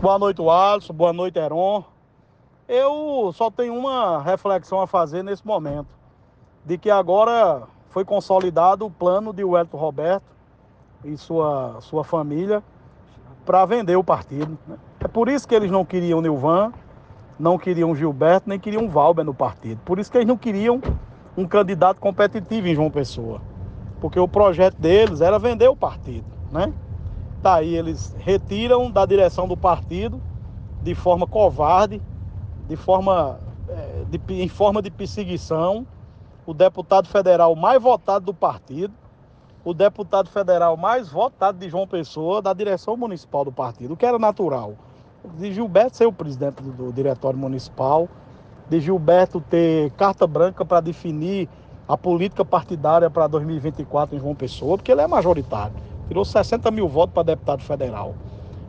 Boa noite, Alisson. Boa noite, Heron. Eu só tenho uma reflexão a fazer nesse momento, de que agora foi consolidado o plano de Wellington Roberto e sua, sua família para vender o partido. Né? É por isso que eles não queriam Nilvan, não queriam Gilberto, nem queriam Valber no partido. Por isso que eles não queriam um candidato competitivo em João Pessoa. Porque o projeto deles era vender o partido, né? Daí eles retiram da direção do partido de forma covarde, de forma, é, de, em forma de perseguição, o deputado federal mais votado do partido, o deputado federal mais votado de João Pessoa, da direção municipal do partido, o que era natural. De Gilberto ser o presidente do, do diretório municipal, de Gilberto ter carta branca para definir a política partidária para 2024 em João Pessoa, porque ele é majoritário. Tirou 60 mil votos para deputado federal.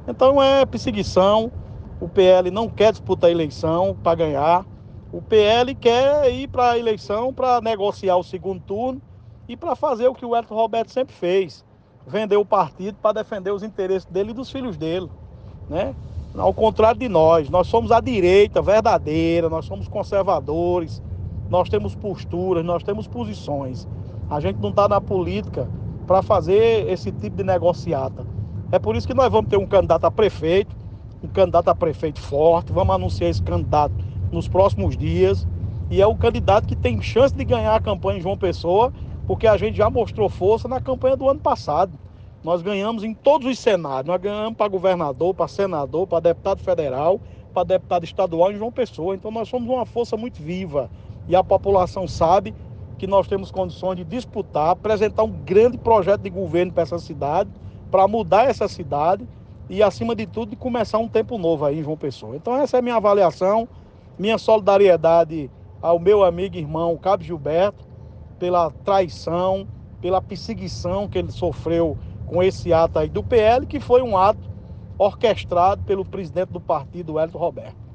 Então é perseguição. O PL não quer disputar a eleição para ganhar. O PL quer ir para a eleição para negociar o segundo turno e para fazer o que o Elton Roberto sempre fez: vender o partido para defender os interesses dele e dos filhos dele. Né? Ao contrário de nós, nós somos a direita verdadeira, nós somos conservadores, nós temos posturas, nós temos posições. A gente não está na política para fazer esse tipo de negociata. É por isso que nós vamos ter um candidato a prefeito, um candidato a prefeito forte, vamos anunciar esse candidato nos próximos dias. E é o candidato que tem chance de ganhar a campanha em João Pessoa, porque a gente já mostrou força na campanha do ano passado. Nós ganhamos em todos os cenários. Nós ganhamos para governador, para senador, para deputado federal, para deputado estadual em João Pessoa. Então nós somos uma força muito viva. E a população sabe que nós temos condições de disputar, apresentar um grande projeto de governo para essa cidade, para mudar essa cidade e, acima de tudo, de começar um tempo novo aí em João Pessoa. Então essa é a minha avaliação, minha solidariedade ao meu amigo e irmão Cabo Gilberto pela traição, pela perseguição que ele sofreu com esse ato aí do PL, que foi um ato orquestrado pelo presidente do partido, Hélio Roberto.